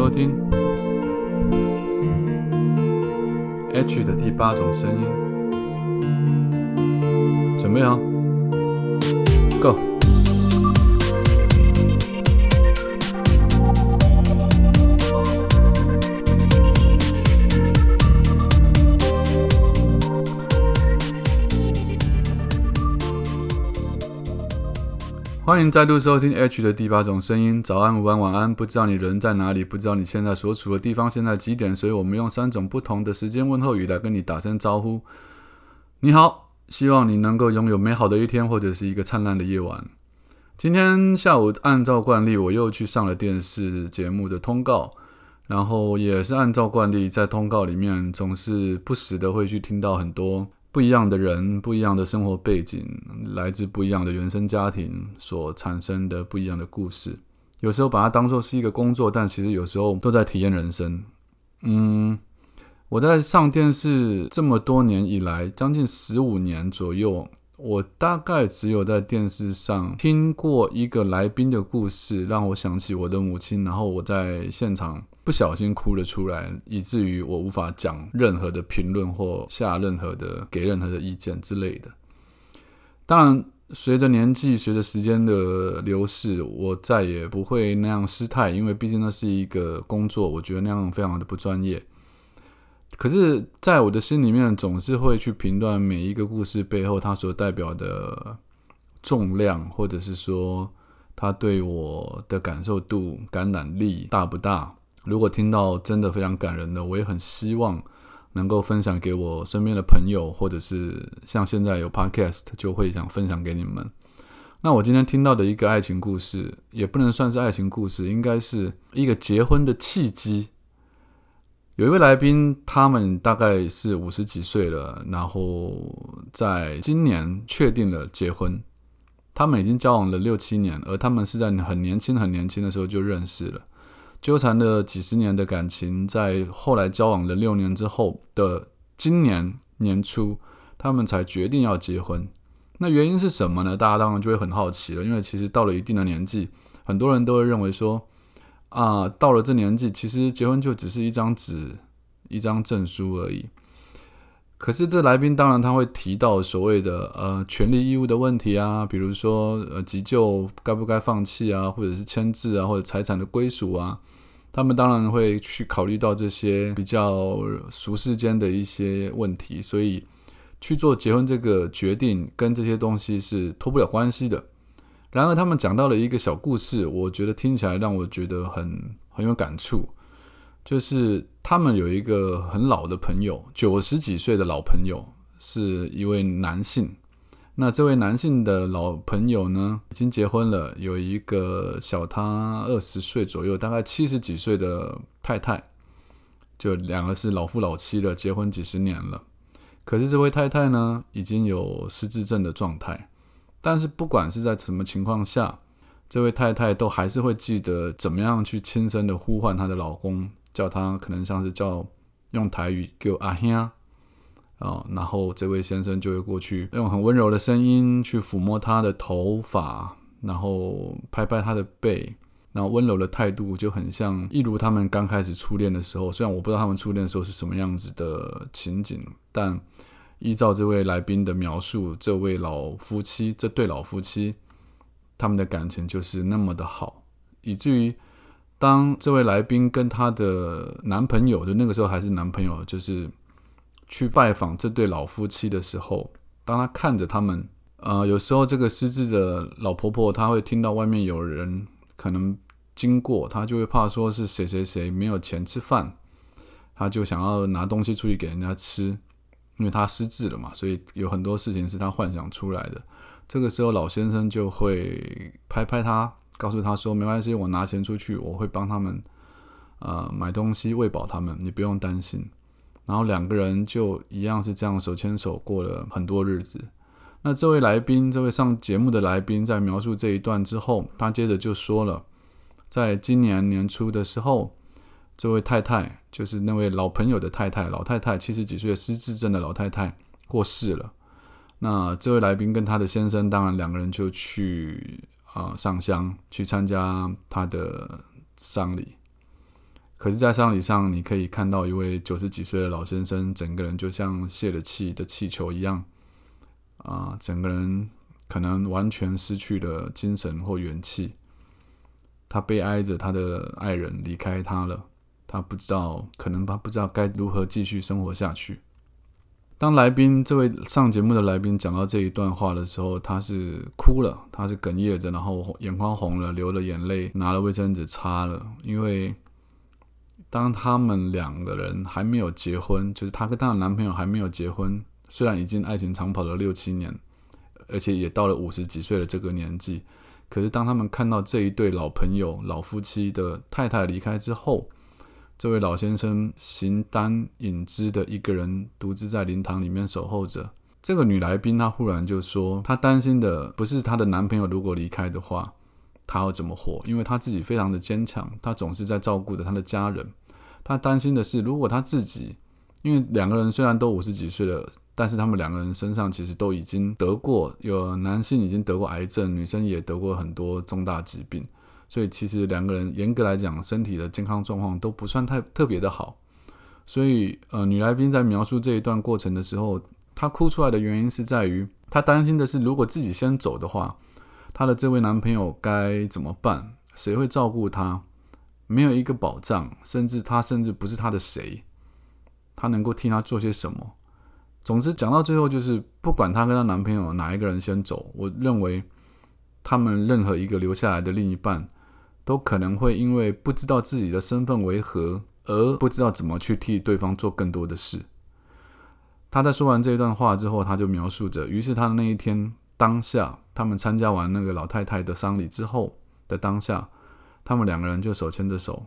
收听。H 的第八种声音，准备好。欢迎再度收听 H 的第八种声音。早安、午安、晚安。不知道你人在哪里，不知道你现在所处的地方现在几点，所以我们用三种不同的时间问候语来跟你打声招呼。你好，希望你能够拥有美好的一天，或者是一个灿烂的夜晚。今天下午按照惯例，我又去上了电视节目的通告，然后也是按照惯例，在通告里面总是不时的会去听到很多。不一样的人，不一样的生活背景，来自不一样的原生家庭所产生的不一样的故事。有时候把它当做是一个工作，但其实有时候都在体验人生。嗯，我在上电视这么多年以来，将近十五年左右，我大概只有在电视上听过一个来宾的故事，让我想起我的母亲，然后我在现场。不小心哭了出来，以至于我无法讲任何的评论或下任何的给任何的意见之类的。当然，随着年纪、随着时间的流逝，我再也不会那样失态，因为毕竟那是一个工作，我觉得那样非常的不专业。可是，在我的心里面，总是会去评断每一个故事背后它所代表的重量，或者是说它对我的感受度、感染力大不大。如果听到真的非常感人的，我也很希望能够分享给我身边的朋友，或者是像现在有 podcast 就会想分享给你们。那我今天听到的一个爱情故事，也不能算是爱情故事，应该是一个结婚的契机。有一位来宾，他们大概是五十几岁了，然后在今年确定了结婚。他们已经交往了六七年，而他们是在很年轻、很年轻的时候就认识了。纠缠了几十年的感情，在后来交往了六年之后的今年年初，他们才决定要结婚。那原因是什么呢？大家当然就会很好奇了。因为其实到了一定的年纪，很多人都会认为说，啊，到了这年纪，其实结婚就只是一张纸、一张证书而已。可是这来宾当然他会提到所谓的呃权利义务的问题啊，比如说呃急救该不该放弃啊，或者是签字啊，或者财产的归属啊，他们当然会去考虑到这些比较俗世间的一些问题，所以去做结婚这个决定跟这些东西是脱不了关系的。然而他们讲到了一个小故事，我觉得听起来让我觉得很很有感触。就是他们有一个很老的朋友，九十几岁的老朋友，是一位男性。那这位男性的老朋友呢，已经结婚了，有一个小他二十岁左右，大概七十几岁的太太，就两个是老夫老妻的，结婚几十年了。可是这位太太呢，已经有失智症的状态。但是不管是在什么情况下，这位太太都还是会记得怎么样去轻声的呼唤她的老公。叫他可能像是叫用台语叫阿兄啊，然后这位先生就会过去用很温柔的声音去抚摸他的头发，然后拍拍他的背，然后温柔的态度就很像一如他们刚开始初恋的时候。虽然我不知道他们初恋的时候是什么样子的情景，但依照这位来宾的描述，这位老夫妻这对老夫妻他们的感情就是那么的好，以至于。当这位来宾跟她的男朋友的那个时候还是男朋友，就是去拜访这对老夫妻的时候，当他看着他们，呃，有时候这个失智的老婆婆，她会听到外面有人可能经过，她就会怕说是谁谁谁没有钱吃饭，她就想要拿东西出去给人家吃，因为她失智了嘛，所以有很多事情是她幻想出来的。这个时候老先生就会拍拍她。告诉他说：“没关系，我拿钱出去，我会帮他们，呃，买东西喂饱他们，你不用担心。”然后两个人就一样是这样手牵手过了很多日子。那这位来宾，这位上节目的来宾，在描述这一段之后，他接着就说了，在今年年初的时候，这位太太，就是那位老朋友的太太，老太太七十几岁的失智症的老太太过世了。那这位来宾跟他的先生，当然两个人就去。啊，上香去参加他的丧礼，可是，在丧礼上，你可以看到一位九十几岁的老先生，整个人就像泄了气的气球一样，啊，整个人可能完全失去了精神或元气。他悲哀着他的爱人离开他了，他不知道，可能他不知道该如何继续生活下去。当来宾这位上节目的来宾讲到这一段话的时候，他是哭了，他是哽咽着，然后眼眶红了，流了眼泪，拿了卫生纸擦了。因为当他们两个人还没有结婚，就是她跟她的男朋友还没有结婚，虽然已经爱情长跑了六七年，而且也到了五十几岁的这个年纪，可是当他们看到这一对老朋友、老夫妻的太太离开之后，这位老先生形单影只的一个人，独自在灵堂里面守候着。这个女来宾她忽然就说：“她担心的不是她的男朋友如果离开的话，她要怎么活？因为她自己非常的坚强，她总是在照顾着她的家人。她担心的是，如果她自己，因为两个人虽然都五十几岁了，但是他们两个人身上其实都已经得过，有男性已经得过癌症，女生也得过很多重大疾病。”所以其实两个人严格来讲，身体的健康状况都不算太特别的好。所以，呃，女来宾在描述这一段过程的时候，她哭出来的原因是在于，她担心的是，如果自己先走的话，她的这位男朋友该怎么办？谁会照顾她？没有一个保障，甚至她甚至不是她的谁，她能够替她做些什么？总之，讲到最后，就是不管她跟她男朋友哪一个人先走，我认为他们任何一个留下来的另一半。都可能会因为不知道自己的身份为何，而不知道怎么去替对方做更多的事。他在说完这一段话之后，他就描述着，于是他那一天当下，他们参加完那个老太太的丧礼之后的当下，他们两个人就手牵着手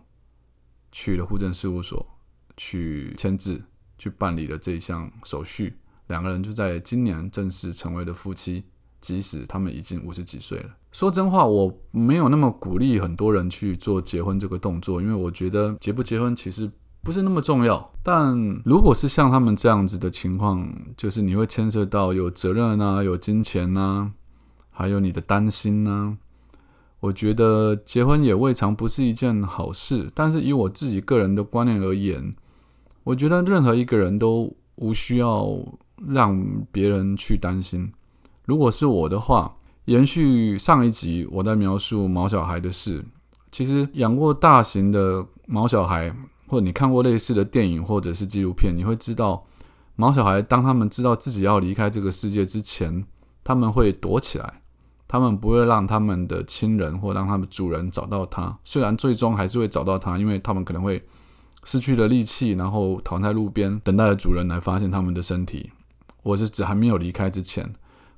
去了户政事务所去签字，去办理了这一项手续。两个人就在今年正式成为了夫妻。即使他们已经五十几岁了，说真话，我没有那么鼓励很多人去做结婚这个动作，因为我觉得结不结婚其实不是那么重要。但如果是像他们这样子的情况，就是你会牵涉到有责任啊，有金钱呐，还有你的担心呐，我觉得结婚也未尝不是一件好事。但是以我自己个人的观念而言，我觉得任何一个人都无需要让别人去担心。如果是我的话，延续上一集我在描述毛小孩的事，其实养过大型的毛小孩，或你看过类似的电影或者是纪录片，你会知道，毛小孩当他们知道自己要离开这个世界之前，他们会躲起来，他们不会让他们的亲人或让他们主人找到他。虽然最终还是会找到他，因为他们可能会失去了力气，然后躺在路边，等待着主人来发现他们的身体。我是指还没有离开之前。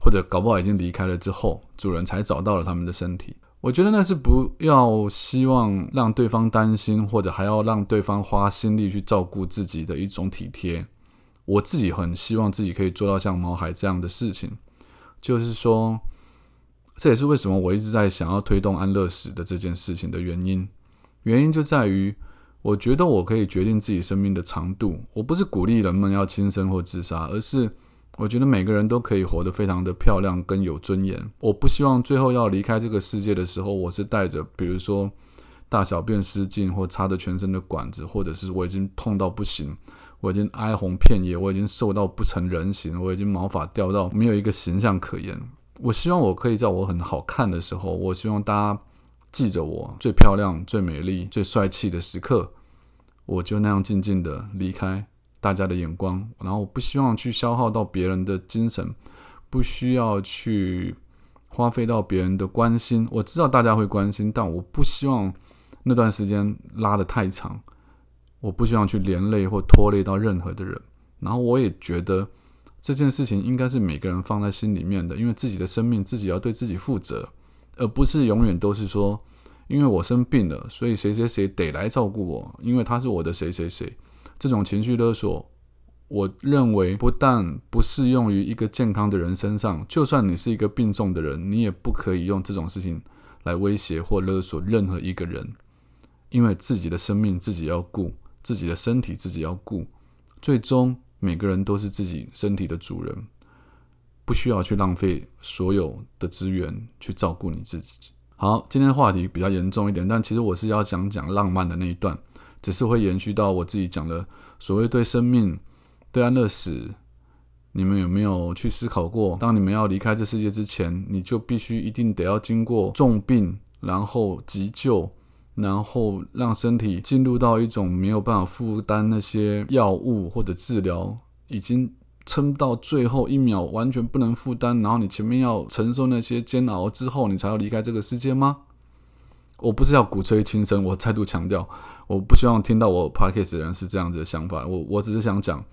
或者搞不好已经离开了之后，主人才找到了他们的身体。我觉得那是不要希望让对方担心，或者还要让对方花心力去照顾自己的一种体贴。我自己很希望自己可以做到像毛孩这样的事情，就是说，这也是为什么我一直在想要推动安乐死的这件事情的原因。原因就在于，我觉得我可以决定自己生命的长度。我不是鼓励人们要轻生或自杀，而是。我觉得每个人都可以活得非常的漂亮跟有尊严。我不希望最后要离开这个世界的时候，我是带着比如说大小便失禁或插着全身的管子，或者是我已经痛到不行，我已经哀鸿遍野，我已经瘦到不成人形，我已经毛发掉到没有一个形象可言。我希望我可以在我很好看的时候，我希望大家记着我最漂亮、最美丽、最帅气的时刻，我就那样静静的离开。大家的眼光，然后我不希望去消耗到别人的精神，不需要去花费到别人的关心。我知道大家会关心，但我不希望那段时间拉得太长。我不希望去连累或拖累到任何的人。然后我也觉得这件事情应该是每个人放在心里面的，因为自己的生命自己要对自己负责，而不是永远都是说，因为我生病了，所以谁谁谁得来照顾我，因为他是我的谁谁谁。这种情绪勒索，我认为不但不适用于一个健康的人身上，就算你是一个病重的人，你也不可以用这种事情来威胁或勒索任何一个人，因为自己的生命自己要顾，自己的身体自己要顾，最终每个人都是自己身体的主人，不需要去浪费所有的资源去照顾你自己。好，今天话题比较严重一点，但其实我是要想讲浪漫的那一段。只是会延续到我自己讲的所谓对生命、对安乐死。你们有没有去思考过，当你们要离开这世界之前，你就必须一定得要经过重病，然后急救，然后让身体进入到一种没有办法负担那些药物或者治疗，已经撑到最后一秒完全不能负担，然后你前面要承受那些煎熬之后，你才要离开这个世界吗？我不是要鼓吹轻生，我再度强调，我不希望听到我 podcast 人是这样子的想法，我我只是想讲。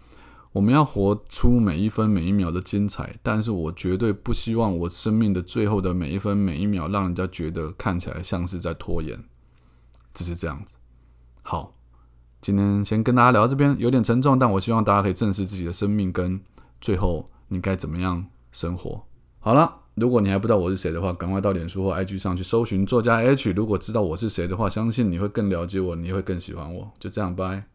我们要活出每一分每一秒的精彩，但是我绝对不希望我生命的最后的每一分每一秒，让人家觉得看起来像是在拖延，只是这样子。好，今天先跟大家聊到这边，有点沉重，但我希望大家可以正视自己的生命跟最后你该怎么样生活。好了，如果你还不知道我是谁的话，赶快到脸书或 IG 上去搜寻作家 H。如果知道我是谁的话，相信你会更了解我，你会更喜欢我。就这样，拜。